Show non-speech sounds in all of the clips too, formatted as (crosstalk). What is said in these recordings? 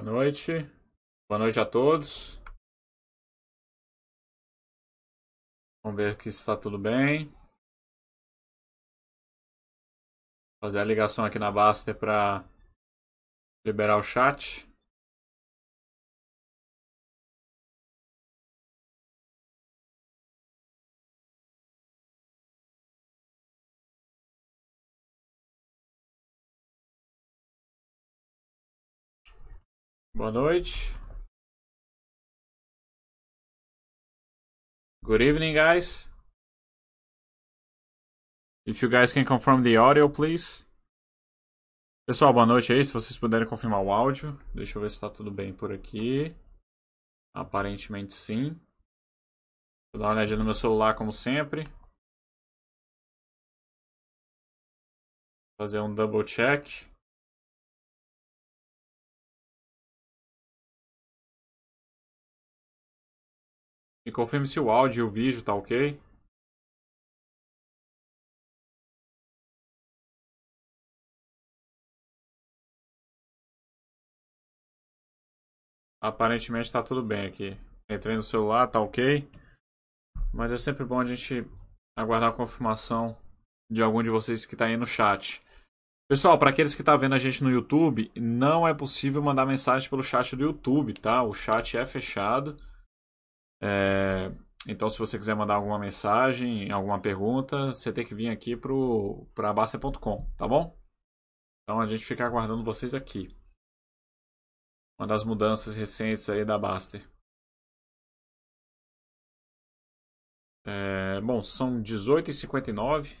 Boa noite. Boa noite a todos. Vamos ver aqui se está tudo bem. Fazer a ligação aqui na Baster para liberar o chat. Boa noite. Good evening, guys. If you guys can confirm the audio, please. Pessoal, boa noite aí. Se vocês puderem confirmar o áudio. Deixa eu ver se está tudo bem por aqui. Aparentemente sim. Vou dar uma olhadinha no meu celular, como sempre. Fazer um double check. Me confirme se o áudio e o vídeo tá ok. Aparentemente está tudo bem aqui. Entrei no celular, tá ok. Mas é sempre bom a gente aguardar a confirmação de algum de vocês que está aí no chat. Pessoal, para aqueles que estão tá vendo a gente no YouTube, não é possível mandar mensagem pelo chat do YouTube, tá? O chat é fechado. É, então, se você quiser mandar alguma mensagem, alguma pergunta, você tem que vir aqui para Baster.com, tá bom? Então a gente fica aguardando vocês aqui. Uma das mudanças recentes aí da Baster. É, bom, são 18h59.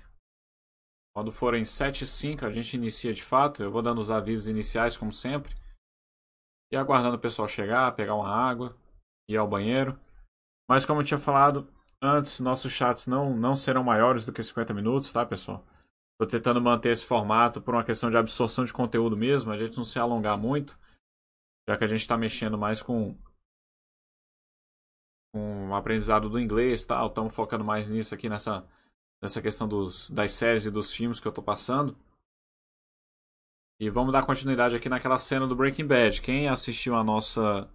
Quando forem 7h05 a gente inicia de fato. Eu vou dando os avisos iniciais, como sempre. E aguardando o pessoal chegar, pegar uma água, ir ao banheiro. Mas como eu tinha falado antes, nossos chats não, não serão maiores do que 50 minutos, tá, pessoal? Estou tentando manter esse formato por uma questão de absorção de conteúdo mesmo, a gente não se alongar muito, já que a gente está mexendo mais com, com o aprendizado do inglês, tal. Estamos focando mais nisso aqui nessa, nessa questão dos, das séries e dos filmes que eu estou passando. E vamos dar continuidade aqui naquela cena do Breaking Bad. Quem assistiu a nossa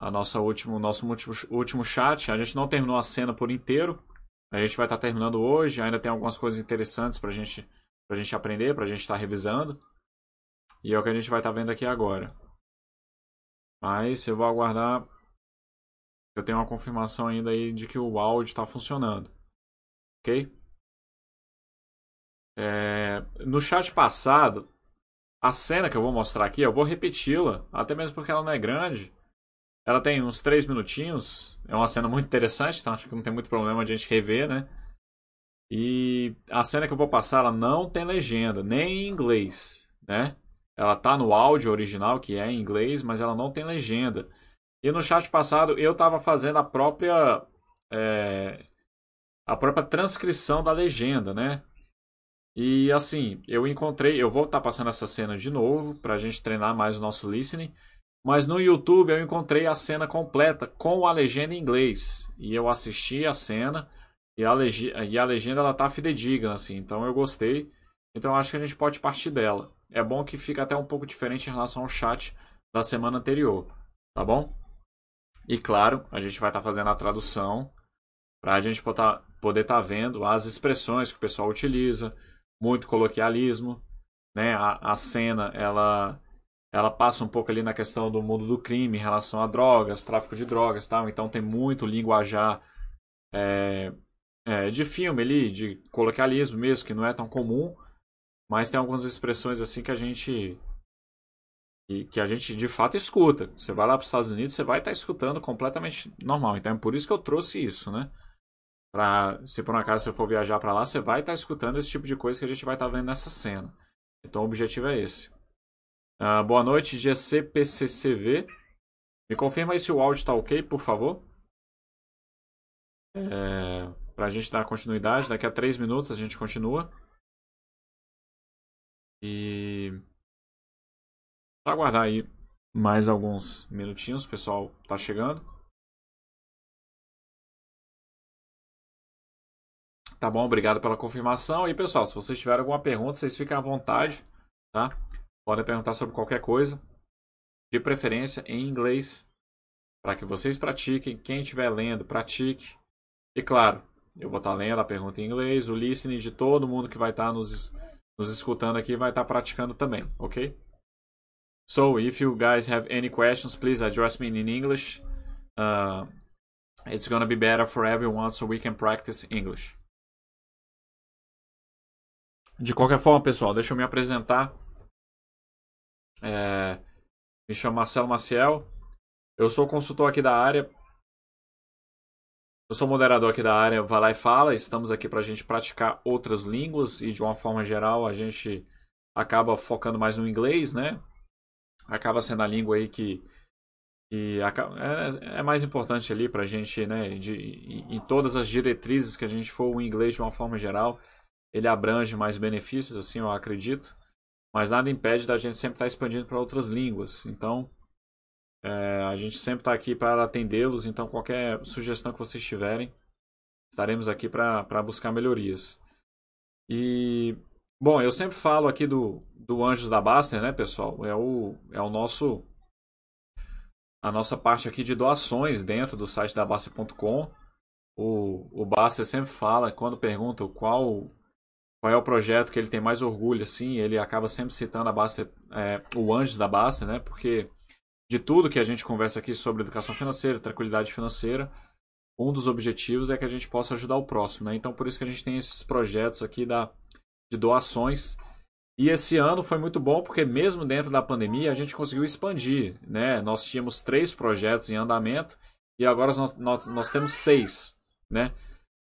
a nossa último, nosso último, último chat. A gente não terminou a cena por inteiro. A gente vai estar tá terminando hoje. Ainda tem algumas coisas interessantes para gente, a gente aprender, para a gente estar tá revisando. E é o que a gente vai estar tá vendo aqui agora. Mas eu vou aguardar. Eu tenho uma confirmação ainda aí de que o áudio está funcionando. Ok? É, no chat passado, a cena que eu vou mostrar aqui, eu vou repeti-la, até mesmo porque ela não é grande. Ela tem uns três minutinhos. É uma cena muito interessante, então acho que não tem muito problema a gente rever, né? E a cena que eu vou passar, ela não tem legenda, nem em inglês, né? Ela tá no áudio original, que é em inglês, mas ela não tem legenda. E no chat passado eu estava fazendo a própria é, a própria transcrição da legenda, né? E assim, eu encontrei, eu vou estar tá passando essa cena de novo para a gente treinar mais o nosso listening. Mas no YouTube eu encontrei a cena completa com a legenda em inglês. E eu assisti a cena e a, e a legenda ela tá fidedigna, assim. Então eu gostei. Então eu acho que a gente pode partir dela. É bom que fica até um pouco diferente em relação ao chat da semana anterior. Tá bom? E claro, a gente vai estar tá fazendo a tradução para a gente poder estar tá vendo as expressões que o pessoal utiliza, muito coloquialismo, né? A, a cena ela ela passa um pouco ali na questão do mundo do crime em relação a drogas, tráfico de drogas tal. Então tem muito linguajar é, é, de filme ali, de coloquialismo mesmo, que não é tão comum. Mas tem algumas expressões assim que a gente. Que, a gente de fato escuta. Você vai lá para os Estados Unidos, você vai estar tá escutando completamente normal. Então é por isso que eu trouxe isso, né? Pra, se por um acaso você for viajar para lá, você vai estar tá escutando esse tipo de coisa que a gente vai estar tá vendo nessa cena. Então o objetivo é esse. Uh, boa noite, GCPCCV. Me confirma aí se o áudio está ok, por favor. É, Para a gente dar continuidade, daqui a três minutos a gente continua. E. Só aguardar aí mais alguns minutinhos, o pessoal tá chegando. Tá bom, obrigado pela confirmação. E pessoal, se vocês tiverem alguma pergunta, vocês fiquem à vontade, tá? Podem perguntar sobre qualquer coisa. de preferência em inglês, para que vocês pratiquem. Quem estiver lendo, pratique. E claro, eu vou estar lendo a pergunta em inglês, o listening de todo mundo que vai estar nos, nos escutando aqui vai estar praticando também, ok? So, if you guys have any questions, please address me in English. Uh, it's gonna be better for everyone so we can practice English. De qualquer forma, pessoal, deixa eu me apresentar. É, me chamo Marcelo Maciel. Eu sou consultor aqui da área eu sou moderador aqui da área Vai Lá e Fala. Estamos aqui para a gente praticar outras línguas e, de uma forma geral, a gente acaba focando mais no inglês, né? Acaba sendo a língua aí que, que é, é mais importante ali para a gente, né? De, em todas as diretrizes que a gente for, o inglês, de uma forma geral, ele abrange mais benefícios, assim, eu acredito. Mas nada impede da gente sempre estar tá expandindo para outras línguas. Então, é, a gente sempre está aqui para atendê-los, então qualquer sugestão que vocês tiverem, estaremos aqui para buscar melhorias. E, bom, eu sempre falo aqui do, do Anjos da Baster, né, pessoal? É o, é o nosso. A nossa parte aqui de doações dentro do site da Baster.com. O, o Baster sempre fala, quando perguntam qual, qual é o projeto que ele tem mais orgulho, assim, ele acaba sempre citando a Baster, é, o Anjos da Baster, né? Porque de tudo que a gente conversa aqui sobre educação financeira, tranquilidade financeira, um dos objetivos é que a gente possa ajudar o próximo, né? Então por isso que a gente tem esses projetos aqui da, de doações. E esse ano foi muito bom porque mesmo dentro da pandemia a gente conseguiu expandir, né? Nós tínhamos três projetos em andamento e agora nós, nós, nós temos seis, né?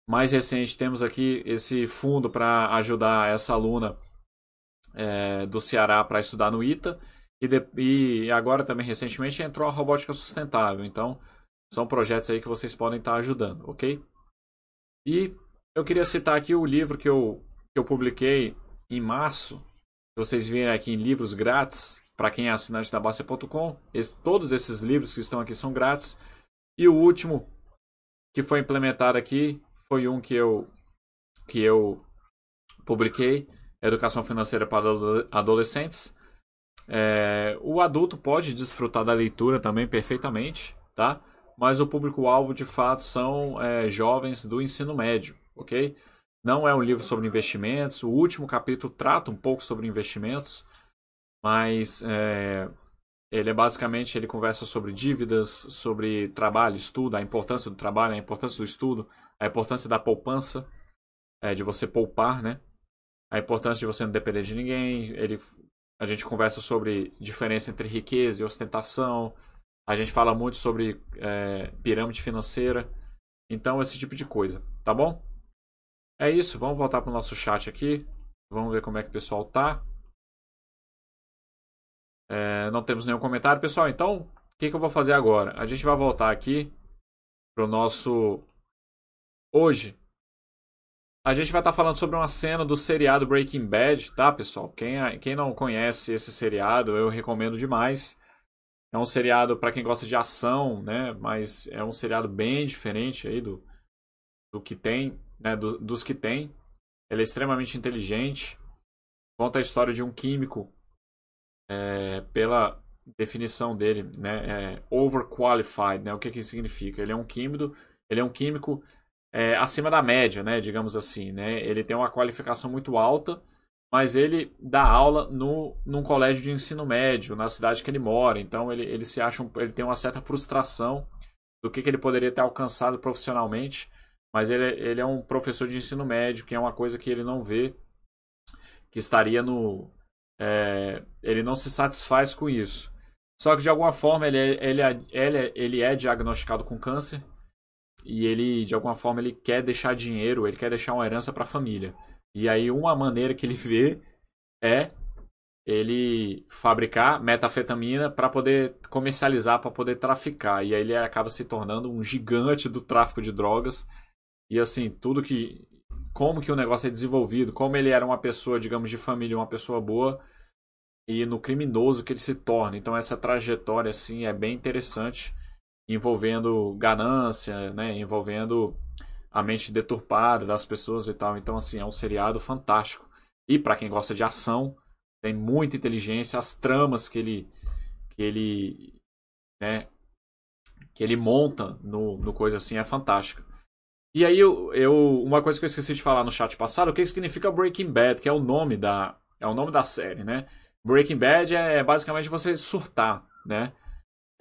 Mais recente temos aqui esse fundo para ajudar essa aluna é, do Ceará para estudar no ITA e, de, e agora também recentemente entrou a robótica sustentável. Então, são projetos aí que vocês podem estar ajudando, ok? E eu queria citar aqui o livro que eu, que eu publiquei em março. Se vocês virem aqui em livros grátis, para quem é assinante da Basta.com, todos esses livros que estão aqui são grátis. E o último que foi implementado aqui foi um que eu, que eu publiquei, Educação Financeira para Adolescentes. É, o adulto pode desfrutar da leitura também perfeitamente, tá? Mas o público-alvo de fato são é, jovens do ensino médio, ok? Não é um livro sobre investimentos. O último capítulo trata um pouco sobre investimentos, mas é, ele é basicamente ele conversa sobre dívidas, sobre trabalho, estudo, a importância do trabalho, a importância do estudo, a importância da poupança, é, de você poupar, né? A importância de você não depender de ninguém. Ele a gente conversa sobre diferença entre riqueza e ostentação. A gente fala muito sobre é, pirâmide financeira. Então, esse tipo de coisa, tá bom? É isso, vamos voltar para o nosso chat aqui. Vamos ver como é que o pessoal tá. É, não temos nenhum comentário, pessoal. Então, o que, que eu vou fazer agora? A gente vai voltar aqui para o nosso. Hoje, a gente vai estar tá falando sobre uma cena do seriado Breaking Bad, tá, pessoal? Quem, quem não conhece esse seriado, eu recomendo demais. É um seriado para quem gosta de ação, né? Mas é um seriado bem diferente aí do, do que tem, né? Do, dos que tem. Ele é extremamente inteligente. Conta a história de um químico é, pela definição dele, né? É overqualified, né? O que que significa? Ele é um químico, ele é um químico é, acima da média, né, digamos assim. Né? Ele tem uma qualificação muito alta, mas ele dá aula no, num colégio de ensino médio, na cidade que ele mora. Então ele, ele se acha um, ele tem uma certa frustração do que, que ele poderia ter alcançado profissionalmente, mas ele, ele é um professor de ensino médio, que é uma coisa que ele não vê, que estaria no. É, ele não se satisfaz com isso. Só que de alguma forma ele, é, ele, é, ele, é, ele é diagnosticado com câncer e ele de alguma forma ele quer deixar dinheiro, ele quer deixar uma herança para a família. E aí uma maneira que ele vê é ele fabricar metafetamina para poder comercializar, para poder traficar. E aí ele acaba se tornando um gigante do tráfico de drogas. E assim, tudo que como que o negócio é desenvolvido, como ele era uma pessoa, digamos, de família, uma pessoa boa, e no criminoso que ele se torna. Então essa trajetória assim é bem interessante envolvendo ganância, né, envolvendo a mente deturpada das pessoas e tal. Então, assim, é um seriado fantástico. E para quem gosta de ação, tem muita inteligência, as tramas que ele que ele, né, que ele monta no, no coisa assim é fantástica. E aí eu, eu, uma coisa que eu esqueci de falar no chat passado, o que significa Breaking Bad, que é o nome da é o nome da série, né? Breaking Bad é, é basicamente você surtar, né?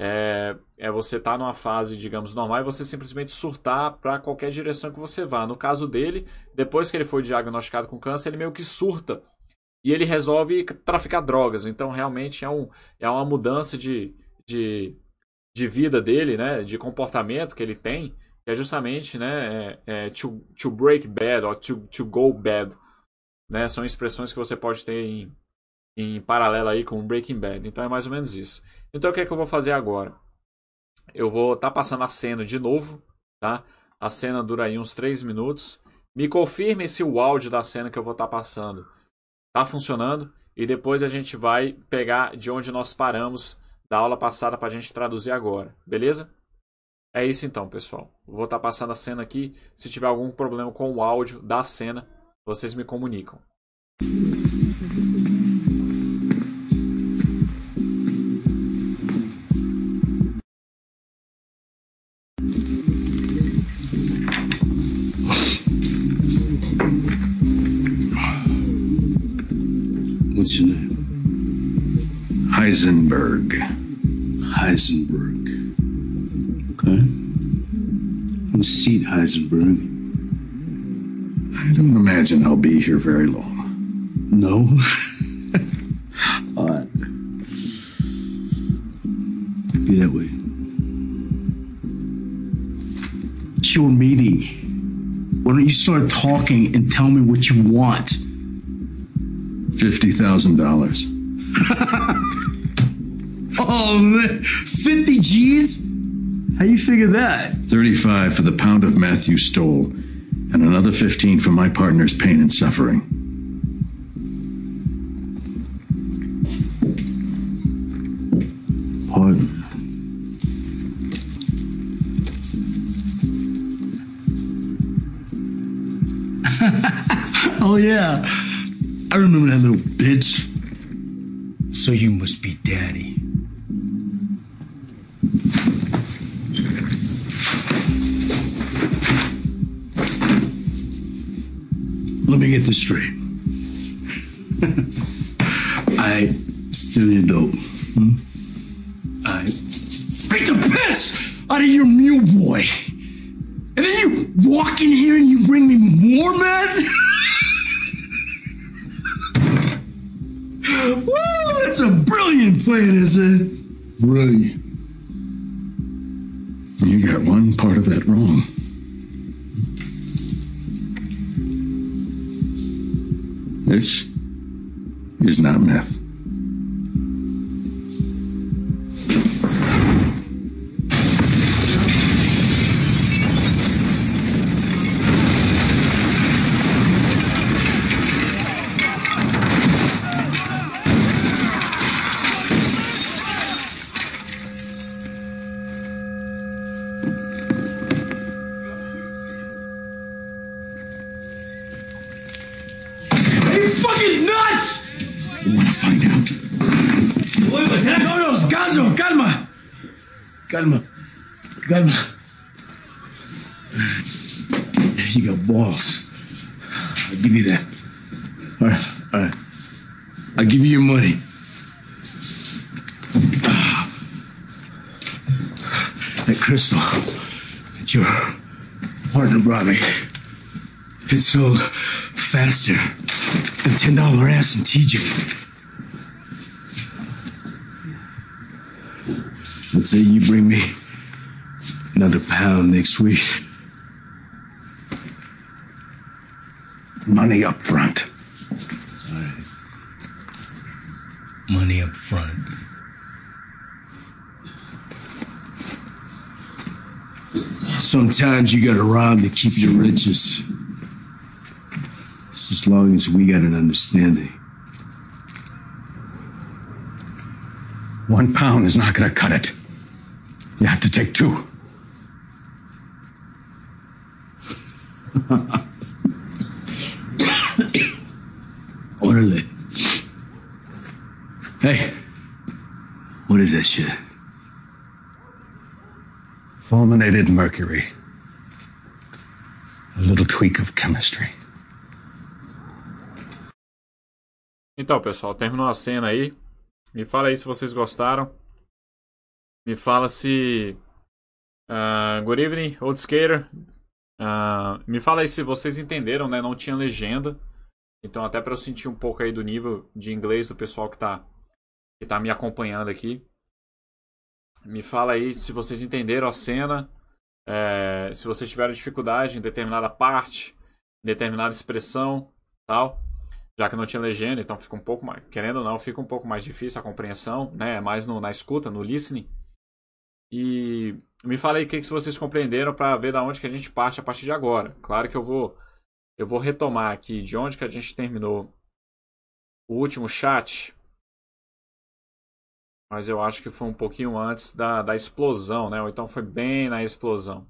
É, é você estar tá numa fase, digamos, normal e você simplesmente surtar para qualquer direção que você vá. No caso dele, depois que ele foi diagnosticado com câncer, ele meio que surta e ele resolve traficar drogas. Então, realmente é, um, é uma mudança de, de, de vida dele, né? De comportamento que ele tem, que é justamente, né? É, é to, to break bad ou to, to go bad, né? São expressões que você pode ter em, em paralelo aí com Breaking Bad. Então é mais ou menos isso. Então o que é que eu vou fazer agora? Eu vou estar tá passando a cena de novo, tá? A cena dura aí uns 3 minutos. Me confirme se o áudio da cena que eu vou estar tá passando está funcionando e depois a gente vai pegar de onde nós paramos da aula passada para a gente traduzir agora, beleza? É isso então, pessoal. Vou estar tá passando a cena aqui. Se tiver algum problema com o áudio da cena, vocês me comunicam. What's your name? Heisenberg. Heisenberg. Okay. Have a seat, Heisenberg. I don't imagine I'll be here very long. No? (laughs) All right. Be that way. It's your meeting. Why don't you start talking and tell me what you want? $50,000. (laughs) Oh, man. 50 G's? How you figure that? 35 for the pound of meth you stole, and another 15 for my partner's pain and suffering. Pardon. (laughs) oh, yeah. I remember that little bitch. So you must be daddy. Let me get this straight. (laughs) I steal your dope. Hmm? I break the piss out of your mule boy. And then you walk in here and you bring me more men? (laughs) Woo, that's a brilliant plan, isn't it? Brilliant. You got one part of that wrong. This is not meth. Fucking nuts? I want to find out. No, no, Scanzo, calma. Calma. Calma. You got balls. I'll give you that. All right, all right. I'll give you your money. Ah. That crystal that your partner brought me, it sold faster than $10 ass and TJ. Let's say you bring me another pound next week. Money up front. Money up front. Sometimes you gotta rob to keep your riches. As long as we got an understanding. One pound is not going to cut it. You have to take two. Orderly. Hey, what What is that shit? Fulminated mercury. A little tweak of chemistry. Então, pessoal, terminou a cena aí. Me fala aí se vocês gostaram. Me fala se. Uh, good evening, Old Skater. Uh, me fala aí se vocês entenderam, né? Não tinha legenda. Então, até para eu sentir um pouco aí do nível de inglês do pessoal que tá, que tá me acompanhando aqui. Me fala aí se vocês entenderam a cena. É, se vocês tiveram dificuldade em determinada parte, em determinada expressão, tal já que não tinha legenda, então fica um pouco mais, querendo ou não, fica um pouco mais difícil a compreensão, né? Mais no, na escuta, no listening. E me fala aí o que, que vocês compreenderam para ver da onde que a gente parte a partir de agora. Claro que eu vou eu vou retomar aqui de onde que a gente terminou o último chat. Mas eu acho que foi um pouquinho antes da, da explosão, né? Ou então foi bem na explosão.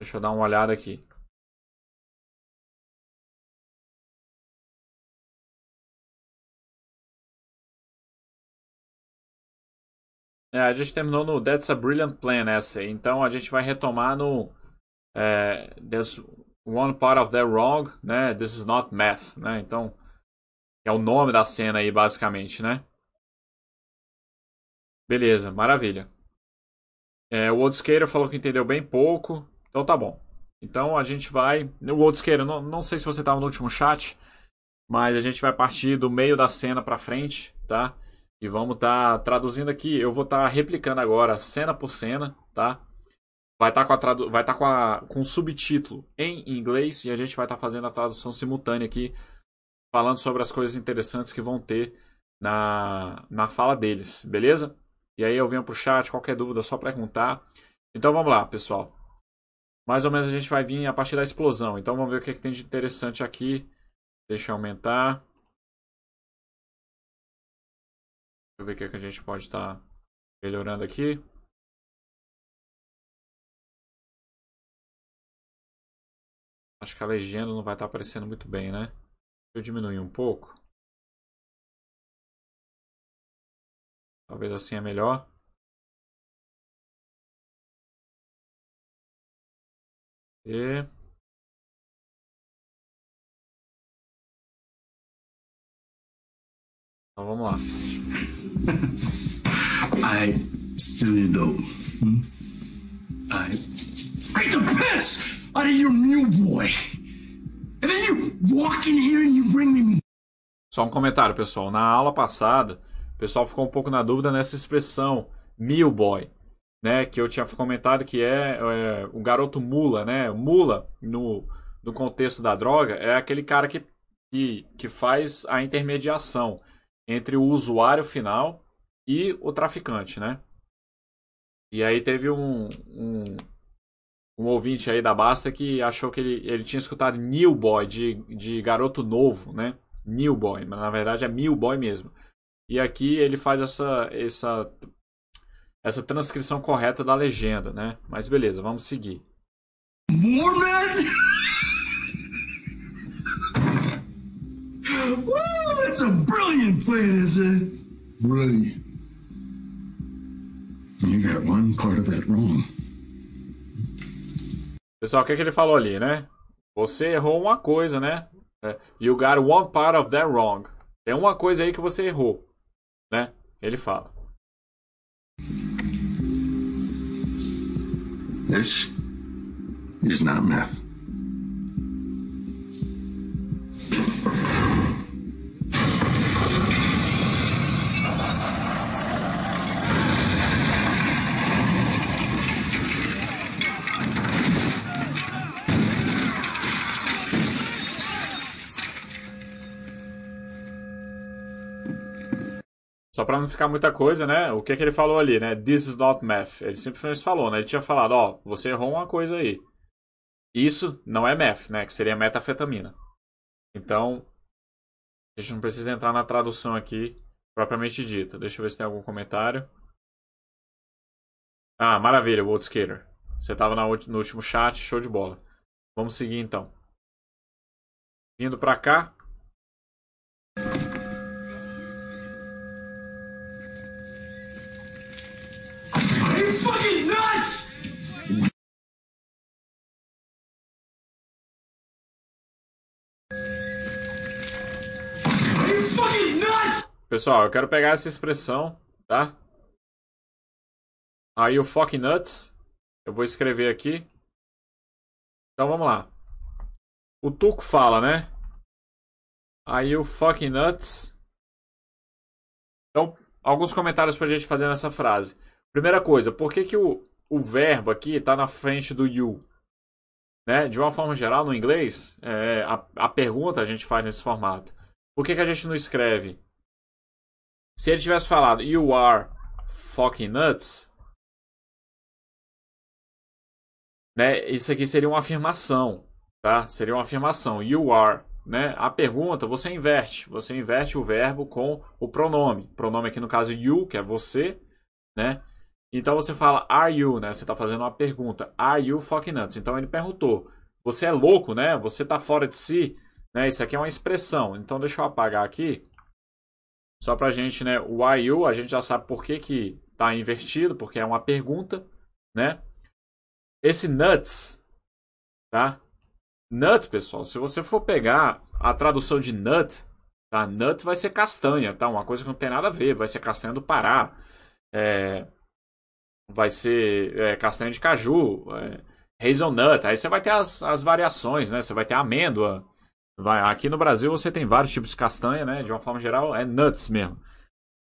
Deixa eu dar uma olhada aqui. É, a gente terminou no That's a Brilliant Plan essa. Então a gente vai retomar no é, There's one part of that wrong, né? This is not math, né? Então é o nome da cena aí basicamente, né? Beleza, maravilha. É, o Old Skater falou que entendeu bem pouco, então tá bom. Então a gente vai. O Old Skater, não, não sei se você estava no último chat, mas a gente vai partir do meio da cena para frente, tá? E vamos estar tá traduzindo aqui. Eu vou estar tá replicando agora cena por cena, tá? Vai estar tá com, a tradu vai tá com, a, com subtítulo em inglês e a gente vai estar tá fazendo a tradução simultânea aqui, falando sobre as coisas interessantes que vão ter na, na fala deles, beleza? E aí eu venho pro chat, qualquer dúvida é só perguntar. Então vamos lá, pessoal. Mais ou menos a gente vai vir a partir da explosão. Então vamos ver o que, é que tem de interessante aqui. Deixa eu aumentar. Eu ver o que, é que a gente pode estar tá melhorando aqui. Acho que a legenda não vai estar tá aparecendo muito bem, né? Eu diminuir um pouco. Talvez assim é melhor. E... Então vamos lá. (laughs) I still don't. Hmm? I beat the piss out of your mule boy. And then you walk in here and you bring me. Só um comentário, pessoal. Na aula passada, o pessoal ficou um pouco na dúvida nessa expressão mule boy, né? Que eu tinha comentado que é, é o garoto mula, né? Mula no, no contexto da droga é aquele cara que, que, que faz a intermediação entre o usuário final e o traficante, né? E aí teve um, um, um ouvinte aí da Basta que achou que ele, ele tinha escutado New Boy, de, de garoto novo, né? New Boy, mas na verdade é New Boy mesmo. E aqui ele faz essa, essa, essa transcrição correta da legenda, né? Mas beleza, vamos seguir. More (laughs) Woo, that's a brilliant plan, is it? Brilliant. You got one part of that wrong. Pessoal, o que, é que ele falou ali, né? Você errou uma coisa, né? É, you got one part of that wrong. Tem uma coisa aí que você errou, né? Ele fala. This is not meth. Só para não ficar muita coisa, né? O que, que ele falou ali, né? This is not math. Ele simplesmente falou, né? Ele tinha falado, ó, você errou uma coisa aí. Isso não é math, né? Que seria metafetamina. Então, a gente não precisa entrar na tradução aqui propriamente dita. Deixa eu ver se tem algum comentário. Ah, maravilha, World Skater. Você estava no último chat, show de bola. Vamos seguir então. Vindo para cá, Pessoal, eu quero pegar essa expressão, tá? Are you fucking nuts? Eu vou escrever aqui. Então vamos lá. O Tuco fala, né? Are you fucking nuts? Então, alguns comentários pra gente fazer nessa frase. Primeira coisa, por que, que o, o verbo aqui está na frente do you? Né? De uma forma geral, no inglês, é, a, a pergunta a gente faz nesse formato. Por que, que a gente não escreve? Se ele tivesse falado You are fucking nuts, né? Isso aqui seria uma afirmação, tá? Seria uma afirmação. You are, né? A pergunta você inverte, você inverte o verbo com o pronome. Pronome aqui no caso you, que é você, né? Então você fala are you, né? Você está fazendo uma pergunta. Are you fucking nuts? Então ele perguntou. Você é louco, né? Você está fora de si, né? Isso aqui é uma expressão. Então deixa eu apagar aqui. Só pra gente, né? O you, a gente já sabe por que que tá invertido, porque é uma pergunta, né? Esse nuts, tá? Nut, pessoal, se você for pegar a tradução de nut, tá? Nut vai ser castanha, tá? Uma coisa que não tem nada a ver, vai ser castanha do Pará. É, vai ser é, castanha de caju, é, hazelnut. Aí você vai ter as, as variações, né? Você vai ter amêndoa. Vai, aqui no Brasil você tem vários tipos de castanha, né? De uma forma geral, é nuts mesmo.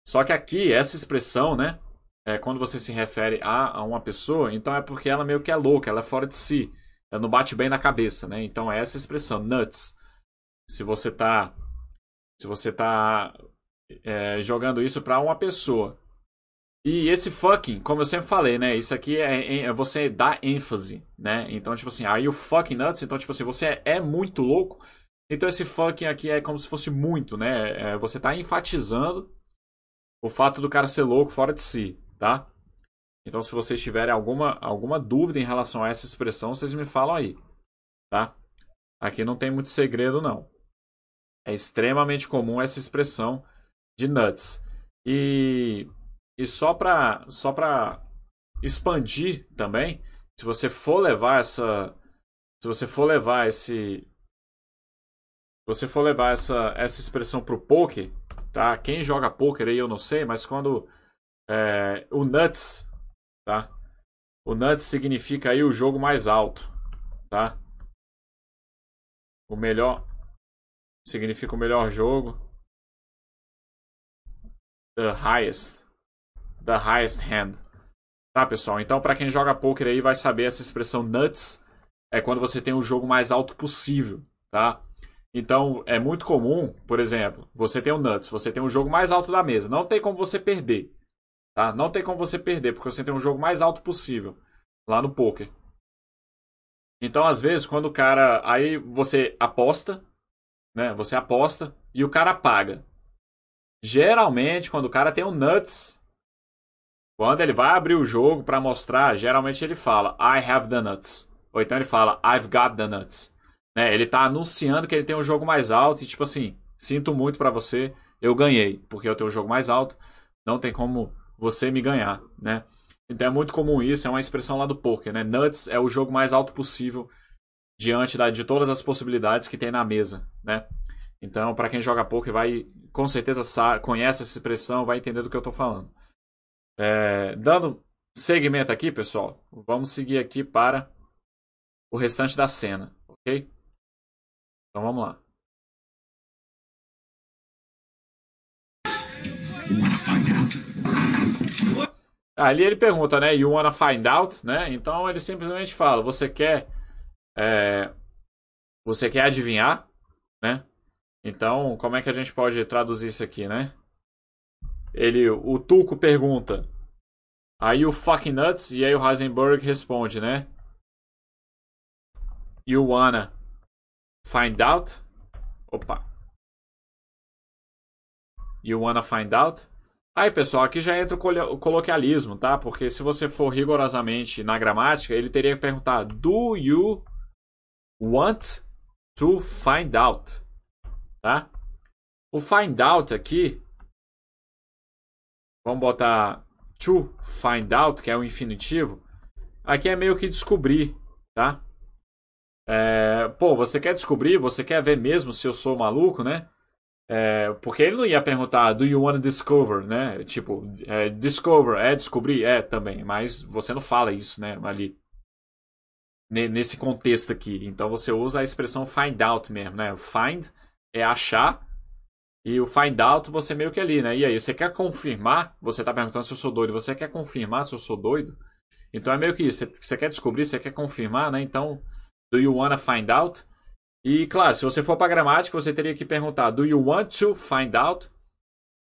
Só que aqui, essa expressão, né? É, quando você se refere a, a uma pessoa, então é porque ela meio que é louca, ela é fora de si. Ela não bate bem na cabeça, né? Então é essa expressão, nuts. Se você tá. Se você tá é, jogando isso para uma pessoa e esse fucking, como eu sempre falei, né? Isso aqui é, é, você dar ênfase, né? Então, tipo assim, are you fucking nuts? Então, tipo assim, você é, é muito louco. Então, esse fucking aqui é como se fosse muito, né? É, você tá enfatizando o fato do cara ser louco fora de si, tá? Então, se vocês tiverem alguma, alguma dúvida em relação a essa expressão, vocês me falam aí, tá? Aqui não tem muito segredo, não. É extremamente comum essa expressão de nuts. E e só para só para expandir também, se você for levar essa se você for levar esse se você for levar essa essa expressão pro poker, tá? Quem joga poker aí eu não sei, mas quando é, o nuts, tá? O nuts significa aí o jogo mais alto, tá? O melhor significa o melhor jogo. The highest the highest hand. Tá, pessoal? Então, para quem joga poker aí vai saber essa expressão nuts é quando você tem o jogo mais alto possível, tá? Então, é muito comum, por exemplo, você tem o nuts, você tem o jogo mais alto da mesa, não tem como você perder, tá? Não tem como você perder, porque você tem o jogo mais alto possível lá no poker. Então, às vezes, quando o cara, aí você aposta, né? Você aposta e o cara paga. Geralmente, quando o cara tem o nuts, quando ele vai abrir o jogo para mostrar, geralmente ele fala I have the nuts. Ou então ele fala I've got the nuts. Né? Ele está anunciando que ele tem um jogo mais alto e tipo assim, sinto muito para você, eu ganhei, porque eu tenho um jogo mais alto, não tem como você me ganhar, né? Então é muito comum isso, é uma expressão lá do poker, né? Nuts é o jogo mais alto possível diante da, de todas as possibilidades que tem na mesa, né? Então, para quem joga poker vai com certeza sabe, conhece essa expressão, vai entender do que eu estou falando. É, dando segmento aqui, pessoal, vamos seguir aqui para o restante da cena, ok? Então vamos lá. Ali ele pergunta, né? You wanna find out, né? Então ele simplesmente fala: Você quer, é, você quer adivinhar, né? Então como é que a gente pode traduzir isso aqui, né? Ele, o Tuco pergunta: Are you fucking nuts? E aí o Heisenberg responde, né? You wanna find out? Opa. You wanna find out? Aí, pessoal, aqui já entra o coloquialismo, tá? Porque se você for rigorosamente na gramática, ele teria que perguntar: Do you want to find out? Tá? O find out aqui Vamos botar to find out, que é o infinitivo. Aqui é meio que descobrir, tá? É, pô, você quer descobrir? Você quer ver mesmo se eu sou maluco, né? É, porque ele não ia perguntar, do you want to discover, né? Tipo, é, discover, é descobrir? É também, mas você não fala isso, né? Ali. Nesse contexto aqui. Então você usa a expressão find out mesmo, né? Find é achar. E o find out você meio que ali, né? E aí, você quer confirmar? Você tá perguntando se eu sou doido. Você quer confirmar se eu sou doido? Então é meio que isso. Você quer descobrir, você quer confirmar, né? Então, do you wanna find out? E claro, se você for para gramática, você teria que perguntar: Do you want to find out?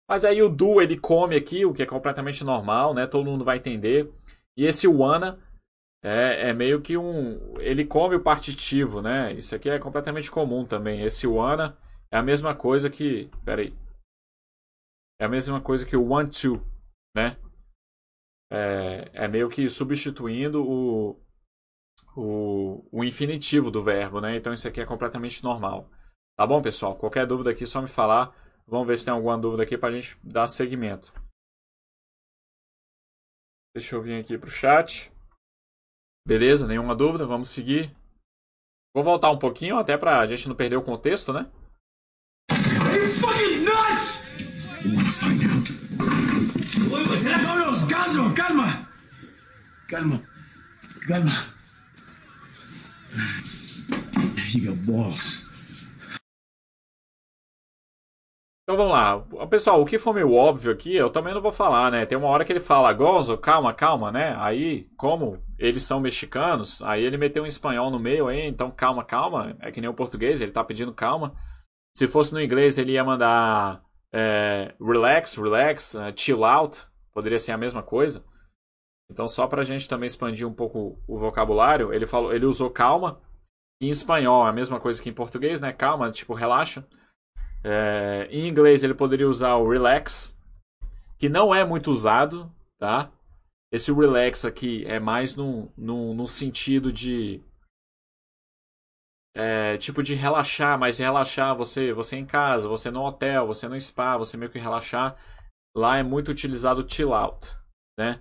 Mas aí o do ele come aqui, o que é completamente normal, né? Todo mundo vai entender. E esse wanna é, é meio que um. Ele come o partitivo, né? Isso aqui é completamente comum também. Esse wanna é a mesma coisa que. Pera aí. É a mesma coisa que o want to, né? É, é meio que substituindo o, o, o infinitivo do verbo, né? Então isso aqui é completamente normal. Tá bom, pessoal? Qualquer dúvida aqui, só me falar. Vamos ver se tem alguma dúvida aqui para a gente dar seguimento. Deixa eu vir aqui para o chat. Beleza? Nenhuma dúvida? Vamos seguir. Vou voltar um pouquinho até para a gente não perder o contexto, né? You fucking nuts? You find out? Calma. Calma. Calma. Então vamos lá. Pessoal, o que for meio óbvio aqui, eu também não vou falar, né? Tem uma hora que ele fala, Gonzo, calma, calma, né? Aí, como eles são mexicanos, aí ele meteu um espanhol no meio aí, então calma, calma. É que nem o português, ele tá pedindo calma. Se fosse no inglês, ele ia mandar é, relax, relax, uh, chill out. Poderia ser a mesma coisa. Então, só para a gente também expandir um pouco o vocabulário, ele falou, ele usou calma. Em espanhol, é a mesma coisa que em português, né? Calma, tipo relaxa. É, em inglês, ele poderia usar o relax, que não é muito usado, tá? Esse relax aqui é mais no sentido de é, tipo de relaxar, mas relaxar você, você em casa, você no hotel, você no spa, você meio que relaxar. Lá é muito utilizado chill out, né?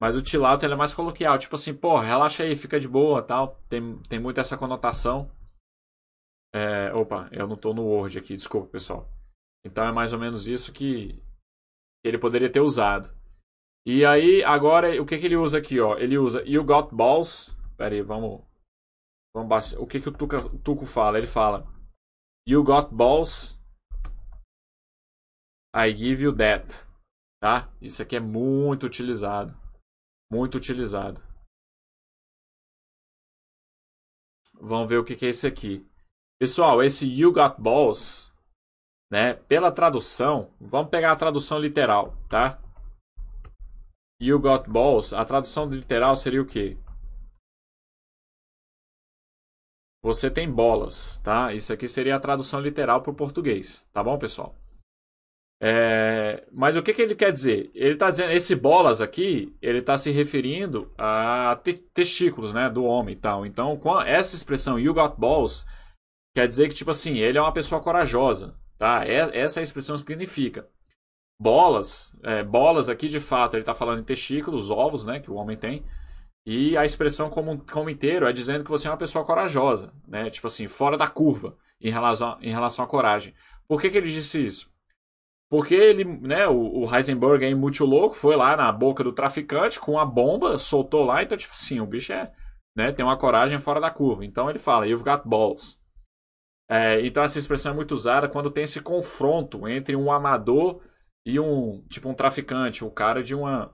Mas o chill out ele é mais coloquial, tipo assim, pô, relaxa aí, fica de boa, tal. Tem, tem muito essa conotação. É, opa, eu não tô no Word aqui, desculpa, pessoal. Então é mais ou menos isso que ele poderia ter usado. E aí, agora, o que, que ele usa aqui, ó? Ele usa You got balls. Pera aí, vamos Vamos baixar. O que, que o Tuca, Tuco fala? Ele fala: You got balls. I give you that. Tá? Isso aqui é muito utilizado. Muito utilizado. Vamos ver o que, é esse aqui. Pessoal, esse You got balls, né? Pela tradução, vamos pegar a tradução literal, tá? You got balls, a tradução literal seria o quê? você tem bolas, tá? Isso aqui seria a tradução literal para o português, tá bom, pessoal? É, mas o que, que ele quer dizer? Ele está dizendo, esse bolas aqui, ele está se referindo a te testículos, né, do homem e tal. Então, essa expressão you got balls, quer dizer que, tipo assim, ele é uma pessoa corajosa, tá? É, essa é a expressão que significa. Bolas, é, bolas aqui, de fato, ele está falando em testículos, ovos, né, que o homem tem. E a expressão como, como inteiro é dizendo que você é uma pessoa corajosa, né? Tipo assim, fora da curva em relação, em relação à coragem. Por que, que ele disse isso? Porque ele, né, o, o Heisenberg é muito louco, foi lá na boca do traficante com a bomba, soltou lá, então, tipo assim, o bicho é, né, tem uma coragem fora da curva. Então ele fala, you've got balls. É, então essa expressão é muito usada quando tem esse confronto entre um amador e um, tipo, um traficante, um cara de uma,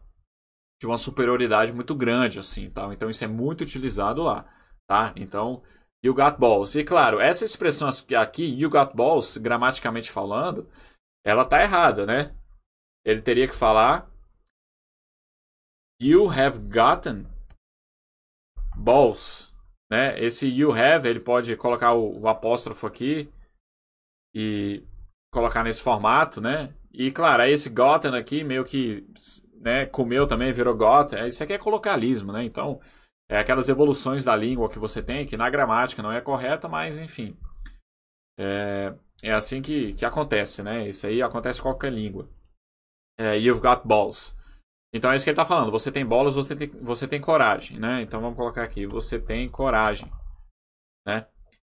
de uma superioridade muito grande, assim, tal. Então isso é muito utilizado lá, tá? Então, you got balls. E claro, essa expressão aqui, you got balls, gramaticamente falando, ela tá errada, né? Ele teria que falar you have gotten balls, né? Esse you have, ele pode colocar o, o apóstrofo aqui e colocar nesse formato, né? E claro, esse gotten aqui meio que né, comeu também, virou gota. É, isso aqui é colocalismo, né? Então, é aquelas evoluções da língua que você tem, que na gramática não é correta, mas enfim. É, é assim que, que acontece, né? Isso aí acontece em qualquer língua. É, you've got balls. Então é isso que ele está falando. Você tem bolas, você tem, você tem coragem, né? Então vamos colocar aqui. Você tem coragem, né?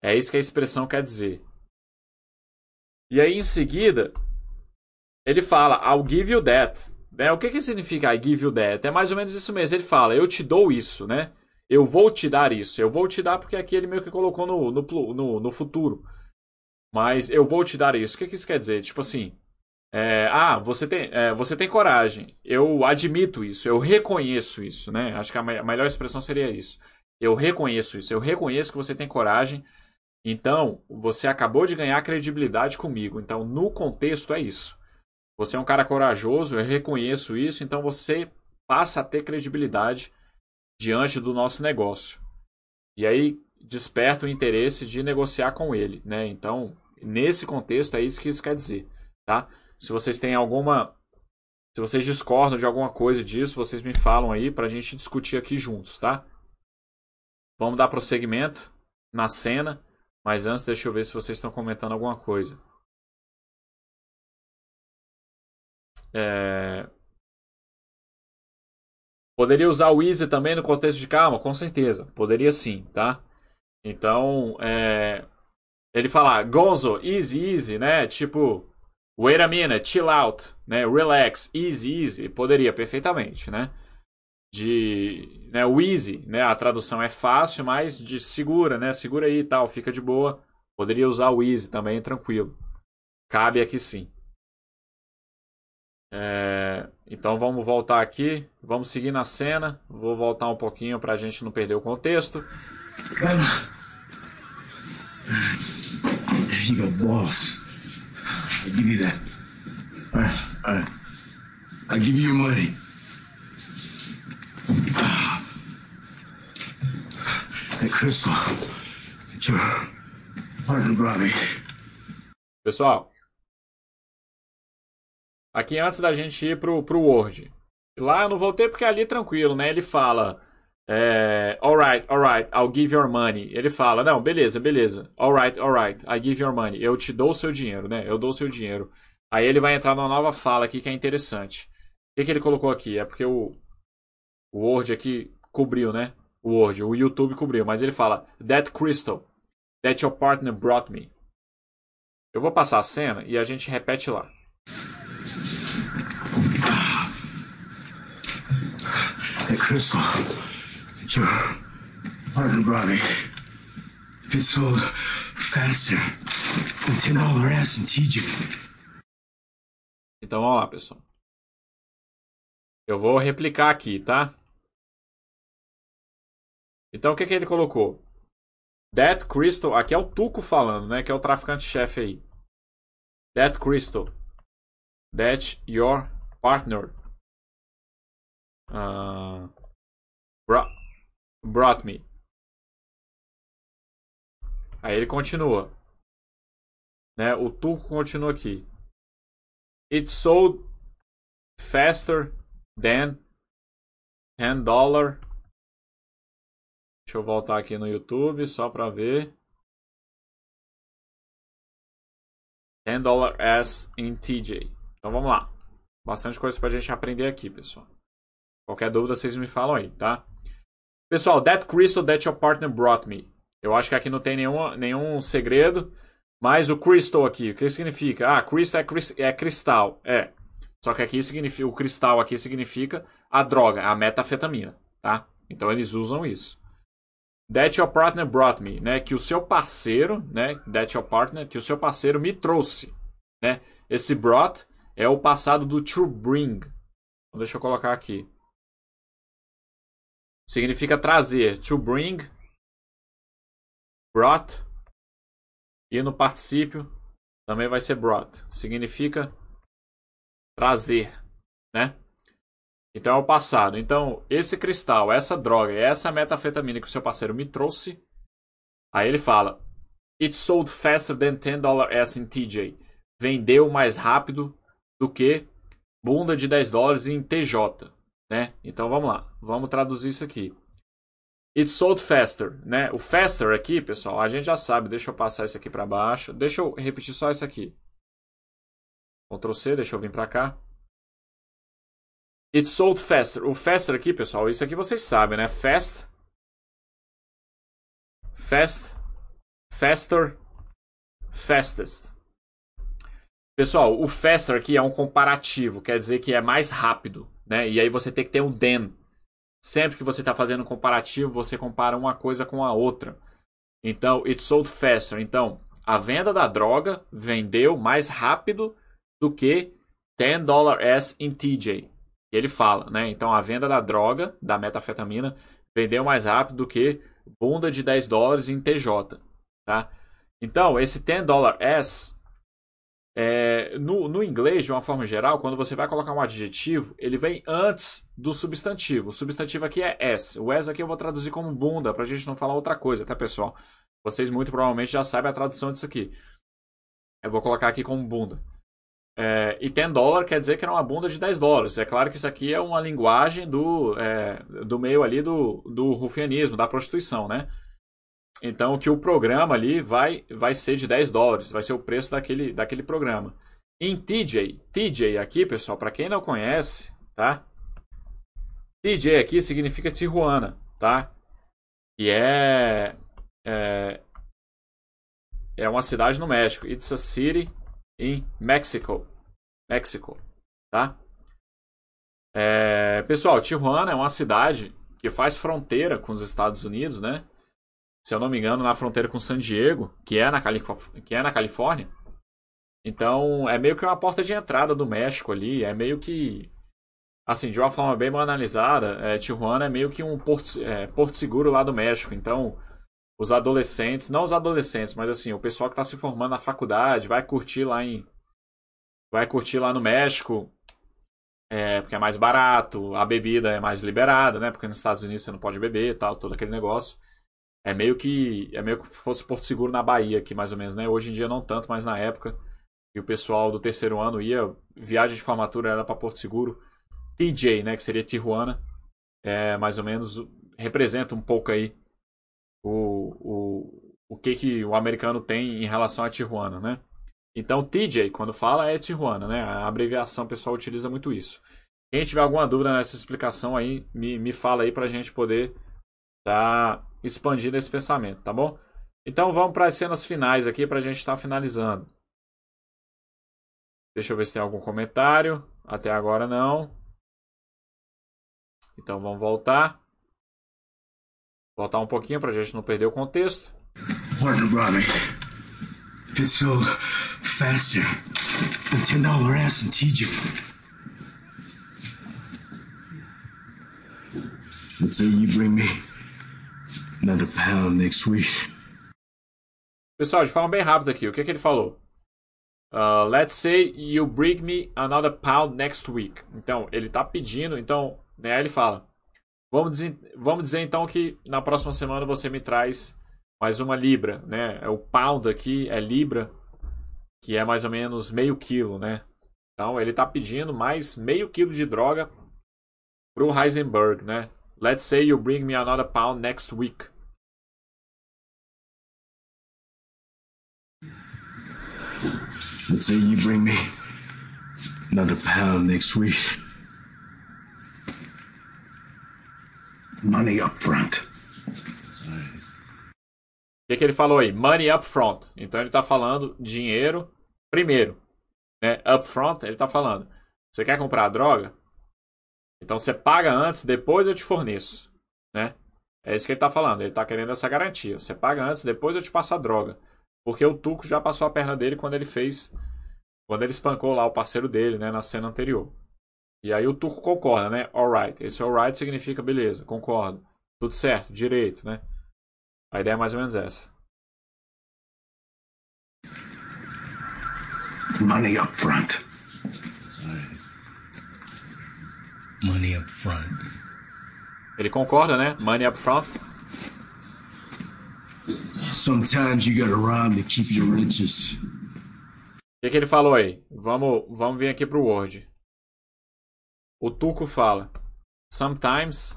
É isso que a expressão quer dizer. E aí em seguida, ele fala, I'll give you that. Né? O que, que significa I give you that? É mais ou menos isso mesmo. Ele fala, eu te dou isso, né? Eu vou te dar isso. Eu vou te dar porque aqui ele meio que colocou no, no, no, no futuro. Mas eu vou te dar isso. O que, que isso quer dizer? Tipo assim, é, ah, você tem, é, você tem coragem. Eu admito isso. Eu reconheço isso, né? Acho que a melhor expressão seria isso. Eu reconheço isso. Eu reconheço que você tem coragem. Então, você acabou de ganhar credibilidade comigo. Então, no contexto é isso. Você é um cara corajoso, eu reconheço isso, então você passa a ter credibilidade diante do nosso negócio. E aí desperta o interesse de negociar com ele, né? Então, nesse contexto é isso que isso quer dizer, tá? Se vocês têm alguma se vocês discordam de alguma coisa disso, vocês me falam aí para a gente discutir aqui juntos, tá? Vamos dar prosseguimento na cena, mas antes deixa eu ver se vocês estão comentando alguma coisa. É... Poderia usar o easy também no contexto de calma? Com certeza. Poderia sim, tá? Então, é... ele fala Gonzo, easy, easy, né? Tipo, wait a minute, chill out, né? Relax, easy, easy. Poderia perfeitamente, né? De, né? O easy, né? A tradução é fácil, mas de segura, né? Segura aí e tal, fica de boa. Poderia usar o easy também, tranquilo. Cabe aqui sim. É, então vamos voltar aqui, vamos seguir na cena. Vou voltar um pouquinho para a gente não perder o contexto. Cara, you got balls. I give you that. All right. I give you your money. Hey, Crystal, it's your partner. Pessoal, Aqui antes da gente ir pro, pro Word. Lá eu não voltei porque ali tranquilo, né? Ele fala. É, alright, alright, I'll give your money. Ele fala, não, beleza, beleza. Alright, alright, I give your money. Eu te dou o seu dinheiro, né? Eu dou o seu dinheiro. Aí ele vai entrar numa nova fala aqui que é interessante. O que, que ele colocou aqui? É porque o, o Word aqui cobriu, né? O Word, o YouTube cobriu. Mas ele fala, That crystal that your partner brought me. Eu vou passar a cena e a gente repete lá. Hey, Crystal, sold faster than ten dollar ass in TJ. Então vamos lá, pessoal. Eu vou replicar aqui, tá? Então o que, que ele colocou? That Crystal, aqui é o Tuco falando, né? Que é o traficante-chefe aí. That Crystal. That your partner Uh, brought, me. Aí ele continua. Né? O turco continua aqui. It sold faster than 10 dollar. Deixa eu voltar aqui no YouTube só para ver. 10 dollar as in TJ. Então vamos lá. Bastante coisa pra gente aprender aqui, pessoal. Qualquer dúvida vocês me falam aí, tá? Pessoal, that crystal that your partner brought me. Eu acho que aqui não tem nenhum, nenhum segredo. Mas o crystal aqui, o que significa? Ah, crystal é, é cristal. É. Só que aqui significa, o cristal aqui significa a droga, a metafetamina, tá? Então eles usam isso. That your partner brought me, né? Que o seu parceiro, né? That your partner, que o seu parceiro me trouxe, né? Esse brought é o passado do to bring. Então, deixa eu colocar aqui significa trazer. To bring, brought. E no particípio também vai ser brought. Significa trazer, né? Então é o passado. Então, esse cristal, essa droga, essa metafetamina que o seu parceiro me trouxe. Aí ele fala: It sold faster than 10 S in TJ. Vendeu mais rápido do que bunda de 10 dólares em TJ. Né? Então vamos lá, vamos traduzir isso aqui. It sold faster, né? O faster aqui, pessoal, a gente já sabe. Deixa eu passar isso aqui para baixo. Deixa eu repetir só isso aqui. Ctrl C, deixa eu vir para cá. It sold faster. O faster aqui, pessoal, isso aqui vocês sabem, né? Fast. Fast. Faster. Fastest. Pessoal, o faster aqui é um comparativo, quer dizer que é mais rápido, né? E aí você tem que ter um than. Sempre que você está fazendo um comparativo, você compara uma coisa com a outra. Então, it sold faster. Então, a venda da droga vendeu mais rápido do que 10 S em TJ. Ele fala, né? Então, a venda da droga, da metafetamina, vendeu mais rápido do que bunda de 10 dólares em TJ, tá? Então, esse 10 S é, no, no inglês, de uma forma geral, quando você vai colocar um adjetivo, ele vem antes do substantivo. O substantivo aqui é S. O S aqui eu vou traduzir como bunda, pra gente não falar outra coisa, tá, pessoal? Vocês muito provavelmente já sabem a tradução disso aqui. Eu vou colocar aqui como bunda. É, e 10 dólar quer dizer que era uma bunda de 10 dólares. É claro que isso aqui é uma linguagem do, é, do meio ali do, do rufianismo, da prostituição, né? Então, que o programa ali vai, vai ser de 10 dólares, vai ser o preço daquele, daquele programa. Em TJ, TJ aqui, pessoal, para quem não conhece, tá? TJ aqui significa Tijuana, tá? Que é, é é uma cidade no México. It's a city in Mexico. México, tá? É, pessoal, Tijuana é uma cidade que faz fronteira com os Estados Unidos, né? Se eu não me engano, na fronteira com San Diego, que é na, Calif que é na Califórnia. Então, é meio que uma porta de entrada do México ali. É meio que. Assim, de uma forma bem banalizada, é, Tijuana é meio que um porto, é, porto seguro lá do México. Então, os adolescentes, não os adolescentes, mas assim, o pessoal que está se formando na faculdade vai curtir lá em. Vai curtir lá no México. É, porque é mais barato, a bebida é mais liberada, né? Porque nos Estados Unidos você não pode beber tal, todo aquele negócio. É meio que é meio que fosse Porto Seguro na Bahia aqui, mais ou menos, né? Hoje em dia não tanto, mas na época o pessoal do terceiro ano ia, viagem de formatura era para Porto Seguro. TJ, né, que seria Tijuana, é mais ou menos representa um pouco aí o, o, o que que o americano tem em relação a Tijuana, né? Então TJ, quando fala, é Tijuana, né? A abreviação o pessoal utiliza muito isso. Quem tiver alguma dúvida nessa explicação aí, me, me fala aí pra gente poder tá expandindo esse pensamento, tá bom? Então vamos para as cenas finais aqui para a gente estar tá finalizando. Deixa eu ver se tem algum comentário. Até agora não. Então vamos voltar. Voltar um pouquinho para a gente não perder o contexto. Partner Robbie. It's sold faster than $10 ass in TJ. Let's say you bring me Another pound next week. Pessoal, de forma bem rápida aqui, o que, que ele falou? Uh, let's say you bring me another pound next week. Então, ele está pedindo, então, né, ele fala: vamos dizer, vamos dizer então que na próxima semana você me traz mais uma libra, né? É o pound aqui é libra, que é mais ou menos meio quilo, né? Então, ele está pedindo mais meio quilo de droga para o Heisenberg, né? Let's say you bring me another pound next week. Let's say you bring me another pound next week. Money up front. O que, que ele falou aí? Money up front. Então ele está falando dinheiro primeiro. Né? Up front, ele está falando. Você quer comprar droga? Então você paga antes, depois eu te forneço. Né? É isso que ele está falando. Ele está querendo essa garantia. Você paga antes, depois eu te passo a droga. Porque o Tuco já passou a perna dele quando ele fez. Quando ele espancou lá o parceiro dele, né? Na cena anterior. E aí o Tuco concorda, né? Alright. Esse alright significa beleza, concordo. Tudo certo, direito, né? A ideia é mais ou menos essa. Money up front. Money up front. Ele concorda, né? Money up front. Sometimes you gotta rob to keep your riches. O que, que ele falou aí? Vamos, vamos vir aqui pro Word. O Tuco fala: Sometimes.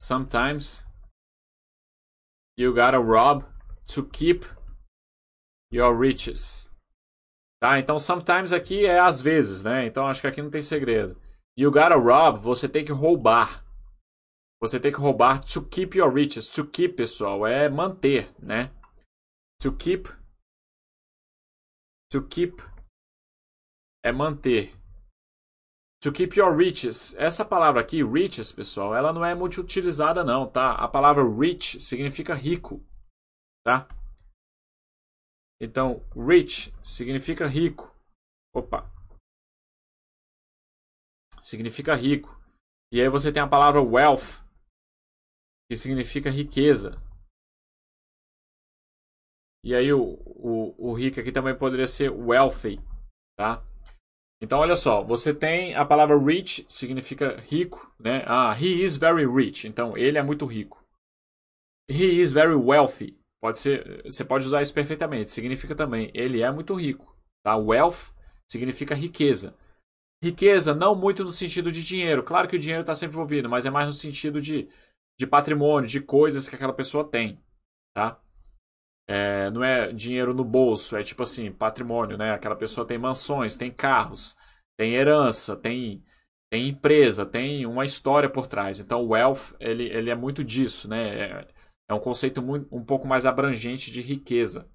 Sometimes. You gotta rob to keep your riches. Tá? Então, sometimes aqui é às vezes, né? Então, acho que aqui não tem segredo. You gotta rob, você tem que roubar. Você tem que roubar to keep your riches. To keep, pessoal, é manter, né? To keep To keep é manter. To keep your riches. Essa palavra aqui, riches, pessoal, ela não é muito utilizada não, tá? A palavra rich significa rico, tá? Então, rich significa rico. Opa. Significa rico. E aí você tem a palavra wealth, que significa riqueza. E aí o, o, o rico aqui também poderia ser wealthy, tá? Então, olha só, você tem a palavra rich, significa rico, né? Ah, he is very rich. Então, ele é muito rico. He is very wealthy. Pode ser, você pode usar isso perfeitamente. Significa também, ele é muito rico. Tá? Wealth significa riqueza. Riqueza não muito no sentido de dinheiro. Claro que o dinheiro está sempre envolvido, mas é mais no sentido de, de patrimônio, de coisas que aquela pessoa tem. Tá? É, não é dinheiro no bolso, é tipo assim, patrimônio, né? Aquela pessoa tem mansões, tem carros, tem herança, tem, tem empresa, tem uma história por trás. Então, wealth, ele, ele é muito disso, né? É, é um conceito muito, um pouco mais abrangente de riqueza.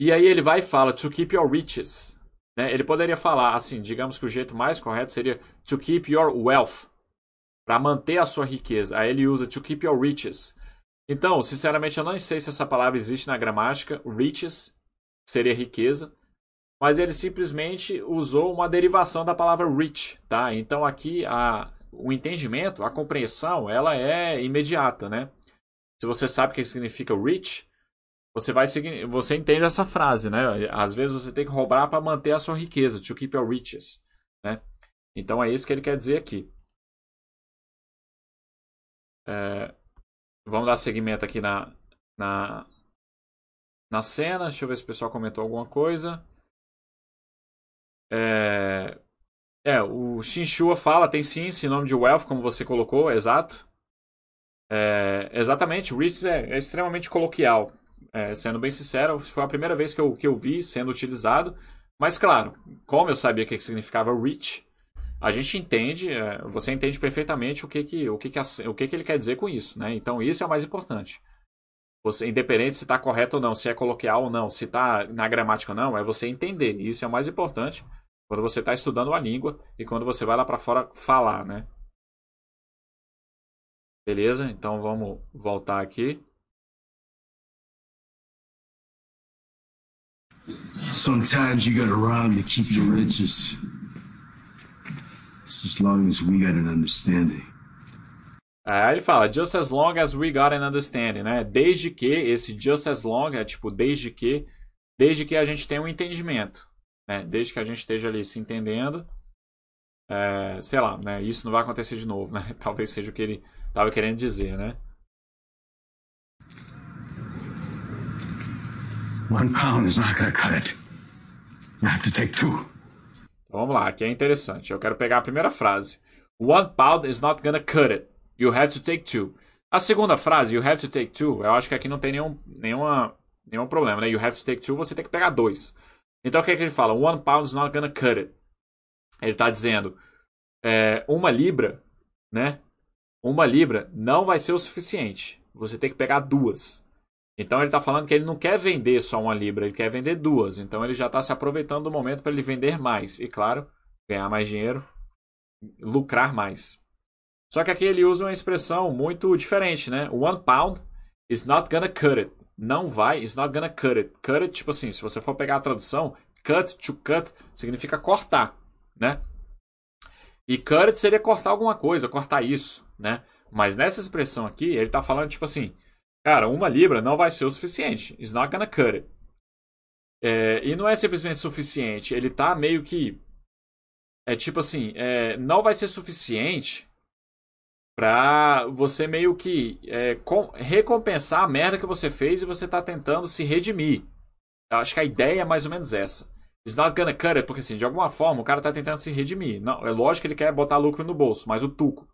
E aí ele vai e fala, to keep your riches. Né? Ele poderia falar assim, digamos que o jeito mais correto seria to keep your wealth. Para manter a sua riqueza. Aí ele usa to keep your riches. Então, sinceramente, eu não sei se essa palavra existe na gramática. Riches seria riqueza. Mas ele simplesmente usou uma derivação da palavra rich, tá? Então aqui a, o entendimento, a compreensão, ela é imediata, né? Se você sabe o que significa rich, você vai você entende essa frase, né? Às vezes você tem que roubar para manter a sua riqueza, to keep your riches, né? Então é isso que ele quer dizer aqui. É, Vamos dar seguimento aqui na, na, na cena. Deixa eu ver se o pessoal comentou alguma coisa. É, é o Shinshua fala, tem sim esse nome de Wealth, como você colocou, exato. É, exatamente, Rich é, é, extremamente coloquial. É, sendo bem sincero, foi a primeira vez que eu, que eu vi sendo utilizado. Mas, claro, como eu sabia o que significava Rich, a gente entende, é, você entende perfeitamente o que que, o que, que, o que, que ele quer dizer com isso, né? Então isso é o mais importante. Você, independente se está correto ou não, se é coloquial ou não, se está na gramática ou não, é você entender. Isso é o mais importante quando você está estudando a língua e quando você vai lá para fora falar, né? Beleza? Então vamos voltar aqui. Sometimes you gotta rob to keep your riches as long as we got an understanding. Aí ele fala, just as long as we got an understanding, né? Desde que, esse just as long é tipo, desde que, desde que a gente tenha um entendimento, né? Desde que a gente esteja ali se entendendo, é, sei lá, né? Isso não vai acontecer de novo, (laughs) né? Talvez seja o que ele estava querendo dizer, né? One pound is not gonna cut it. You have to take two. Vamos lá, aqui é interessante. Eu quero pegar a primeira frase. One pound is not gonna cut it. You have to take two. A segunda frase, you have to take two, eu acho que aqui não tem nenhum, nenhuma, nenhum problema, né? You have to take two, você tem que pegar dois. Então o que, é que ele fala? One pound is not gonna cut it. Ele está dizendo, é, uma libra, né? Uma libra não vai ser o suficiente. Você tem que pegar duas. Então ele está falando que ele não quer vender só uma libra, ele quer vender duas. Então ele já está se aproveitando do momento para ele vender mais. E claro, ganhar mais dinheiro, lucrar mais. Só que aqui ele usa uma expressão muito diferente, né? One pound is not gonna cut it. Não vai, is not gonna cut it. Cut it, tipo assim, se você for pegar a tradução, cut to cut significa cortar, né? E cut it seria cortar alguma coisa, cortar isso, né? Mas nessa expressão aqui, ele está falando tipo assim, Cara, uma libra não vai ser o suficiente. It's not gonna cut it. É, e não é simplesmente suficiente. Ele tá meio que. É tipo assim, é, não vai ser suficiente pra você meio que é, com, recompensar a merda que você fez e você tá tentando se redimir. Eu acho que a ideia é mais ou menos essa. It's not gonna cut it, porque assim, de alguma forma o cara tá tentando se redimir. Não, é lógico que ele quer botar lucro no bolso, mas o tuco.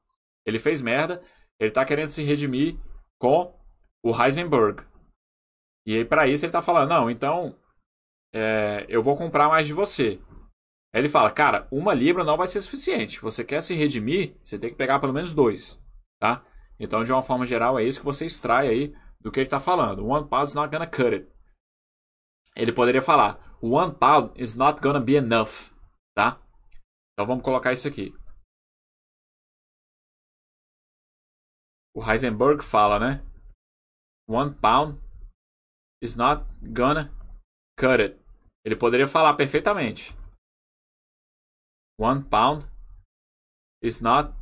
Ele fez merda, ele tá querendo se redimir com o Heisenberg. E aí, para isso, ele tá falando: não, então é, eu vou comprar mais de você. Aí ele fala: cara, uma libra não vai ser suficiente. Você quer se redimir, você tem que pegar pelo menos dois. Tá? Então, de uma forma geral, é isso que você extrai aí do que ele está falando. One pound's not gonna cut it. ele poderia falar: One pound is not gonna be enough, tá? Então vamos colocar isso aqui. O Heisenberg fala, né? One pound is not gonna cut it. Ele poderia falar perfeitamente. One pound is not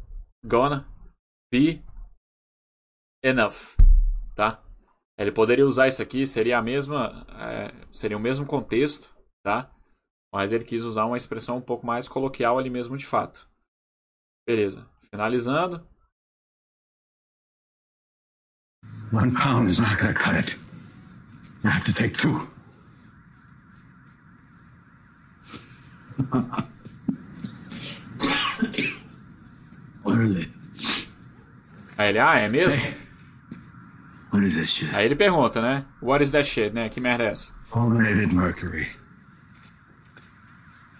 gonna be enough, tá? Ele poderia usar isso aqui, seria a mesma, é, seria o mesmo contexto, tá? Mas ele quis usar uma expressão um pouco mais coloquial ali mesmo de fato. Beleza. Finalizando. One pound is not gonna cut it. You have to take two. what are they? Aí ele, ah, é mesmo? What is this shit? Aí ele pergunta, né? What is that shit, né? Que merda é essa? Fulminated mercury.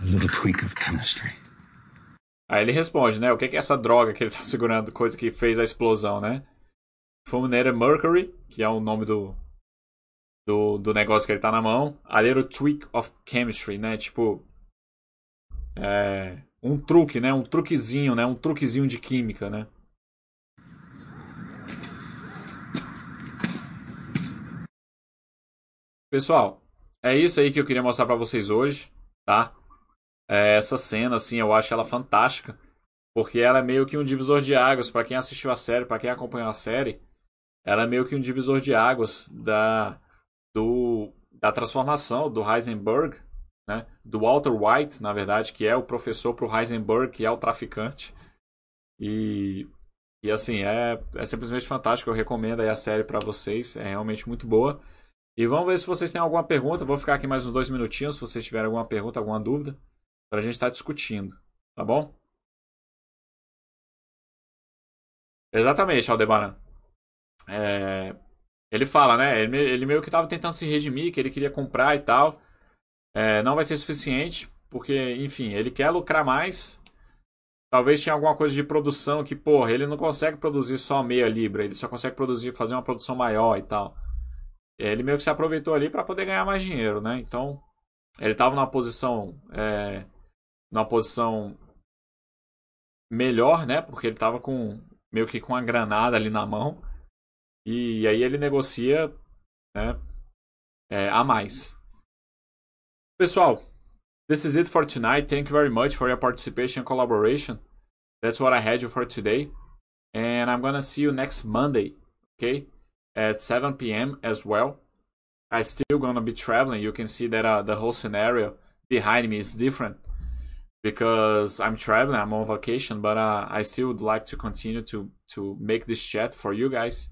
A little tweak of chemistry. Aí ele responde, né? O que é essa droga que ele tá segurando, coisa que fez a explosão, né? Fulminated Mercury, que é o nome do, do, do negócio que ele tá na mão. A little tweak of chemistry, né? Tipo. É, um truque, né? Um truquezinho, né? Um truquezinho de química, né? Pessoal, é isso aí que eu queria mostrar para vocês hoje, tá? É, essa cena, assim, eu acho ela fantástica, porque ela é meio que um divisor de águas para quem assistiu a série, para quem acompanhou a série. Ela é meio que um divisor de águas da do, da transformação do Heisenberg, né? Do Walter White, na verdade, que é o professor para o Heisenberg, que é o traficante. E e assim, é, é simplesmente fantástico. Eu recomendo aí a série para vocês. É realmente muito boa. E vamos ver se vocês têm alguma pergunta. Vou ficar aqui mais uns dois minutinhos se vocês tiverem alguma pergunta, alguma dúvida, para a gente estar tá discutindo. Tá bom? Exatamente, Aldebaran. É, ele fala, né? Ele, ele meio que estava tentando se redimir, que ele queria comprar e tal. É, não vai ser suficiente, porque, enfim, ele quer lucrar mais. Talvez tinha alguma coisa de produção que, porra, ele não consegue produzir só meia libra, ele só consegue produzir, fazer uma produção maior e tal ele meio que se aproveitou ali para poder ganhar mais dinheiro, né? Então, ele estava numa posição, é, numa posição melhor, né? Porque ele estava com meio que com a granada ali na mão e aí ele negocia, né? É, a mais. Pessoal, this is it for tonight. Thank you very much for your participation and collaboration. That's what I had you for today, and I'm gonna see you next Monday. Okay. at 7 p.m. as well. I still gonna be traveling. You can see that uh, the whole scenario behind me is different because I'm traveling. I'm on vacation, but uh, I still would like to continue to to make this chat for you guys.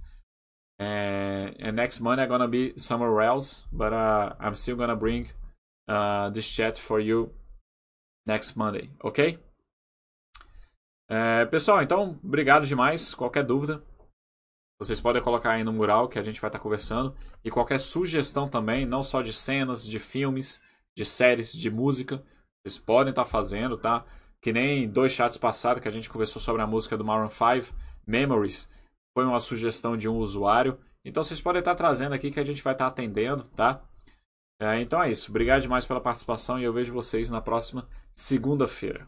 And, and next month I'm gonna be somewhere else, but uh, I'm still gonna bring uh, this chat for you next Monday, ok? É, pessoal, então, obrigado demais. Qualquer dúvida, Vocês podem colocar aí no mural que a gente vai estar conversando. E qualquer sugestão também, não só de cenas, de filmes, de séries, de música, vocês podem estar fazendo, tá? Que nem dois chats passados que a gente conversou sobre a música do Maroon 5, Memories, foi uma sugestão de um usuário. Então vocês podem estar trazendo aqui que a gente vai estar atendendo, tá? É, então é isso. Obrigado demais pela participação e eu vejo vocês na próxima segunda-feira.